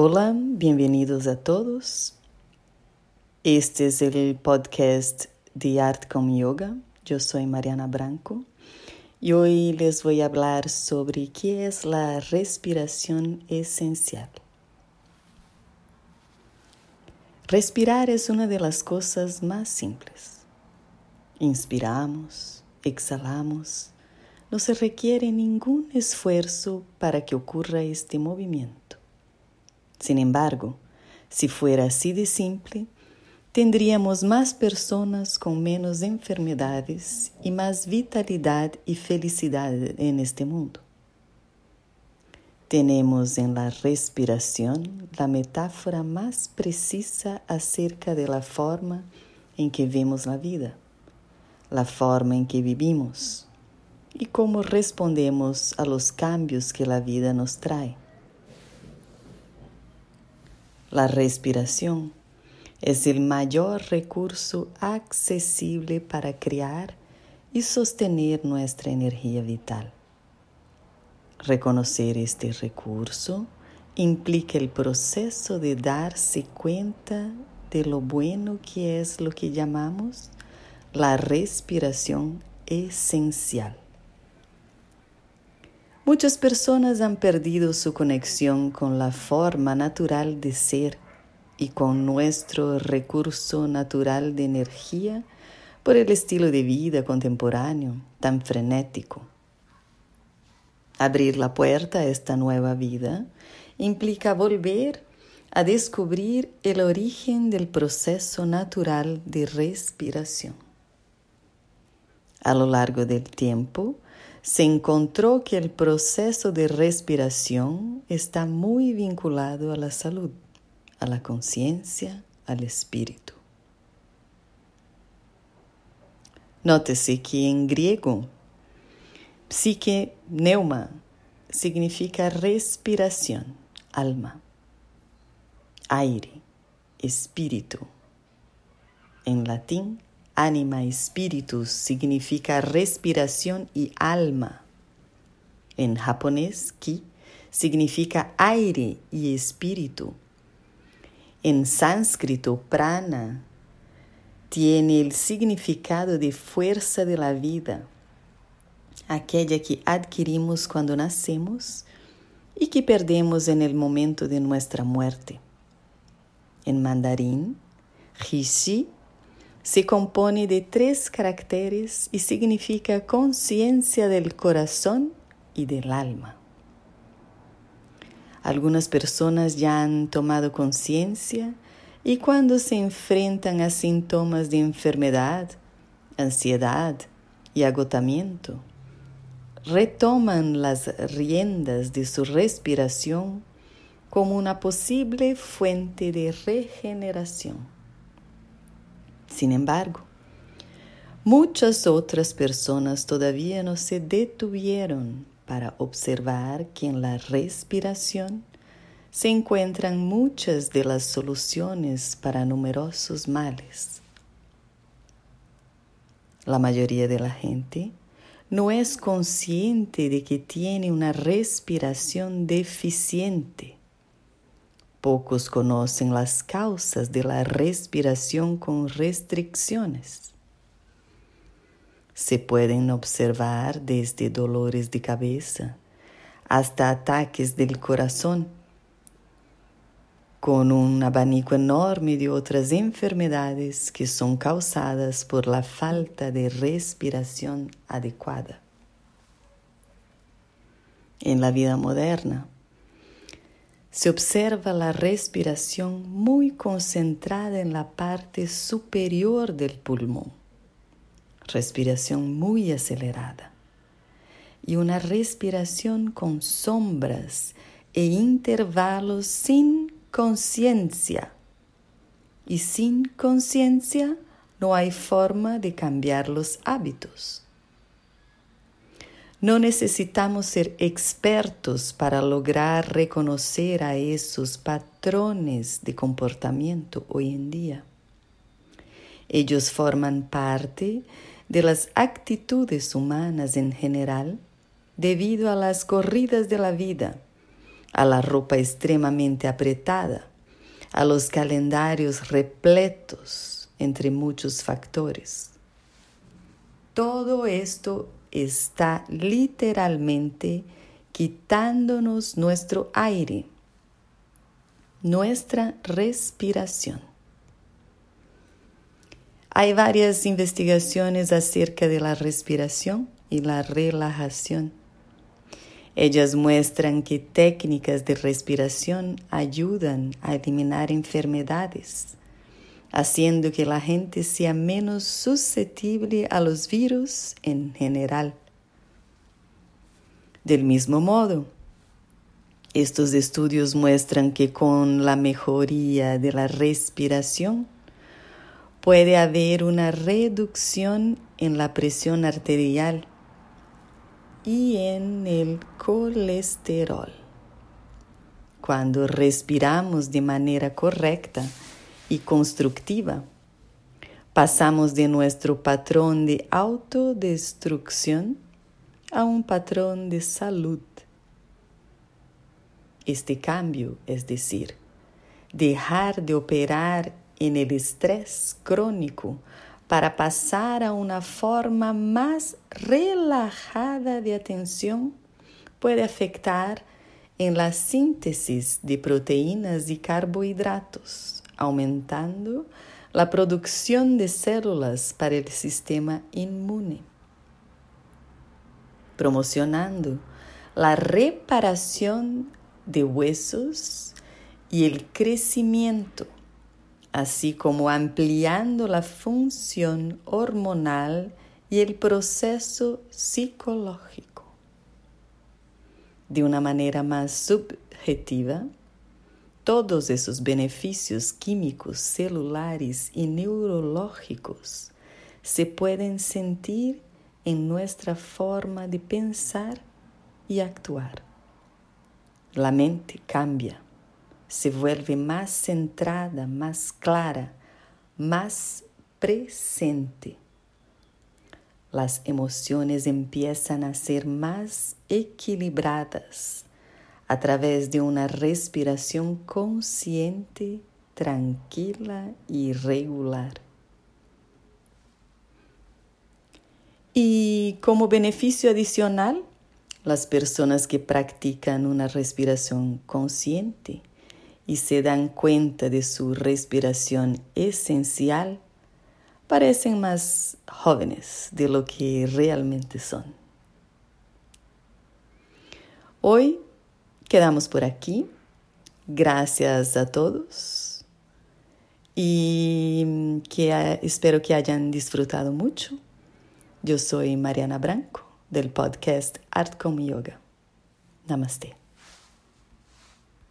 Hola, bienvenidos a todos. Este es el podcast de Art con Yoga. Yo soy Mariana Branco y hoy les voy a hablar sobre qué es la respiración esencial. Respirar es una de las cosas más simples. Inspiramos, exhalamos. No se requiere ningún esfuerzo para que ocurra este movimiento. Sin embargo, si fuera así de simple, tendríamos más personas con menos enfermedades y más vitalidad y felicidad en este mundo. Tenemos en la respiración la metáfora más precisa acerca de la forma en que vemos la vida, la forma en que vivimos y cómo respondemos a los cambios que la vida nos trae. La respiración es el mayor recurso accesible para crear y sostener nuestra energía vital. Reconocer este recurso implica el proceso de darse cuenta de lo bueno que es lo que llamamos la respiración esencial. Muchas personas han perdido su conexión con la forma natural de ser y con nuestro recurso natural de energía por el estilo de vida contemporáneo tan frenético. Abrir la puerta a esta nueva vida implica volver a descubrir el origen del proceso natural de respiración. A lo largo del tiempo, se encontró que el proceso de respiración está muy vinculado a la salud, a la conciencia, al espíritu. Nótese que en griego, psique neuma significa respiración, alma, aire, espíritu. En latín, Ánima, espíritu significa respiración y alma. En japonés, ki significa aire y espíritu. En sánscrito, prana tiene el significado de fuerza de la vida, aquella que adquirimos cuando nacemos y que perdemos en el momento de nuestra muerte. En mandarín, Rishi se compone de tres caracteres y significa conciencia del corazón y del alma. Algunas personas ya han tomado conciencia y cuando se enfrentan a síntomas de enfermedad, ansiedad y agotamiento, retoman las riendas de su respiración como una posible fuente de regeneración. Sin embargo, muchas otras personas todavía no se detuvieron para observar que en la respiración se encuentran muchas de las soluciones para numerosos males. La mayoría de la gente no es consciente de que tiene una respiración deficiente Pocos conocen las causas de la respiración con restricciones. Se pueden observar desde dolores de cabeza hasta ataques del corazón, con un abanico enorme de otras enfermedades que son causadas por la falta de respiración adecuada. En la vida moderna, se observa la respiración muy concentrada en la parte superior del pulmón, respiración muy acelerada y una respiración con sombras e intervalos sin conciencia. Y sin conciencia no hay forma de cambiar los hábitos. No necesitamos ser expertos para lograr reconocer a esos patrones de comportamiento hoy en día. Ellos forman parte de las actitudes humanas en general debido a las corridas de la vida, a la ropa extremadamente apretada, a los calendarios repletos, entre muchos factores. Todo esto está literalmente quitándonos nuestro aire, nuestra respiración. Hay varias investigaciones acerca de la respiración y la relajación. Ellas muestran que técnicas de respiración ayudan a eliminar enfermedades, haciendo que la gente sea menos susceptible a los virus en general. Del mismo modo, estos estudios muestran que con la mejoría de la respiración puede haber una reducción en la presión arterial y en el colesterol. Cuando respiramos de manera correcta y constructiva, pasamos de nuestro patrón de autodestrucción a un patrón de salud. Este cambio, es decir, dejar de operar en el estrés crónico para pasar a una forma más relajada de atención puede afectar en la síntesis de proteínas y carbohidratos, aumentando la producción de células para el sistema inmune, promocionando la reparación de huesos y el crecimiento así como ampliando la función hormonal y el proceso psicológico. De una manera más subjetiva, todos esos beneficios químicos, celulares y neurológicos se pueden sentir en nuestra forma de pensar y actuar. La mente cambia se vuelve más centrada, más clara, más presente. Las emociones empiezan a ser más equilibradas a través de una respiración consciente, tranquila y regular. Y como beneficio adicional, las personas que practican una respiración consciente y se dan cuenta de su respiración esencial, parecen más jóvenes de lo que realmente son. Hoy quedamos por aquí. Gracias a todos y que espero que hayan disfrutado mucho. Yo soy Mariana Branco del podcast Art como Yoga. Namaste.